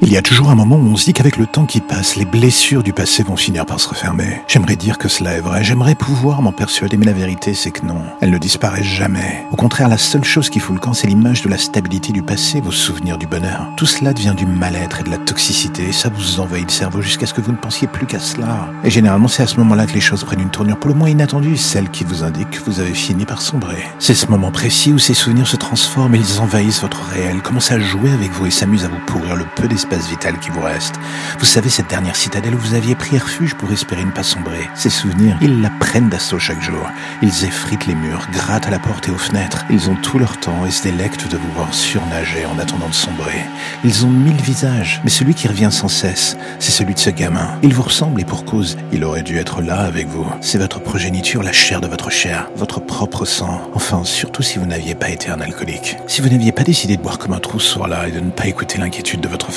Il y a toujours un moment où on se dit qu'avec le temps qui passe, les blessures du passé vont finir par se refermer. J'aimerais dire que cela est vrai, j'aimerais pouvoir m'en persuader, mais la vérité c'est que non, elles ne disparaissent jamais. Au contraire, la seule chose qui fout le camp, c'est l'image de la stabilité du passé, vos souvenirs du bonheur. Tout cela devient du mal-être et de la toxicité, et ça vous envahit le cerveau jusqu'à ce que vous ne pensiez plus qu'à cela. Et généralement, c'est à ce moment-là que les choses prennent une tournure pour le moins inattendue, celle qui vous indique que vous avez fini par sombrer. C'est ce moment précis où ces souvenirs se transforment et ils envahissent votre réel, commencent à jouer avec vous et s'amusent à vous pourrir le peu d'espace vital qui vous reste. Vous savez, cette dernière citadelle où vous aviez pris refuge pour espérer ne pas sombrer. Ces souvenirs, ils la prennent d'assaut chaque jour. Ils effritent les murs, grattent à la porte et aux fenêtres. Ils ont tout leur temps et se délectent de vous voir surnager en attendant de sombrer. Ils ont mille visages, mais celui qui revient sans cesse, c'est celui de ce gamin. Il vous ressemble et pour cause, il aurait dû être là avec vous. C'est votre progéniture, la chair de votre chair, votre propre sang. Enfin, surtout si vous n'aviez pas été un alcoolique. Si vous n'aviez pas décidé de boire comme un trou ce soir-là et de ne pas écouter l'inquiétude de votre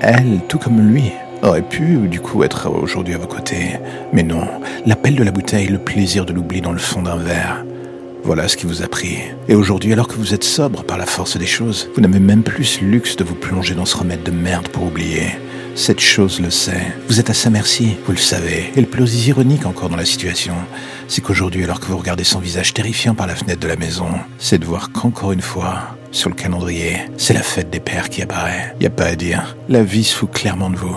elle, tout comme lui, aurait pu du coup être aujourd'hui à vos côtés. Mais non, l'appel de la bouteille, le plaisir de l'oubli dans le fond d'un verre. Voilà ce qui vous a pris. Et aujourd'hui, alors que vous êtes sobre par la force des choses, vous n'avez même plus le luxe de vous plonger dans ce remède de merde pour oublier. Cette chose le sait. Vous êtes à sa merci, vous le savez. Et le plus ironique encore dans la situation, c'est qu'aujourd'hui, alors que vous regardez son visage terrifiant par la fenêtre de la maison, c'est de voir qu'encore une fois, sur le calendrier, c'est la fête des pères qui apparaît. Y a pas à dire. La vie se fout clairement de vous.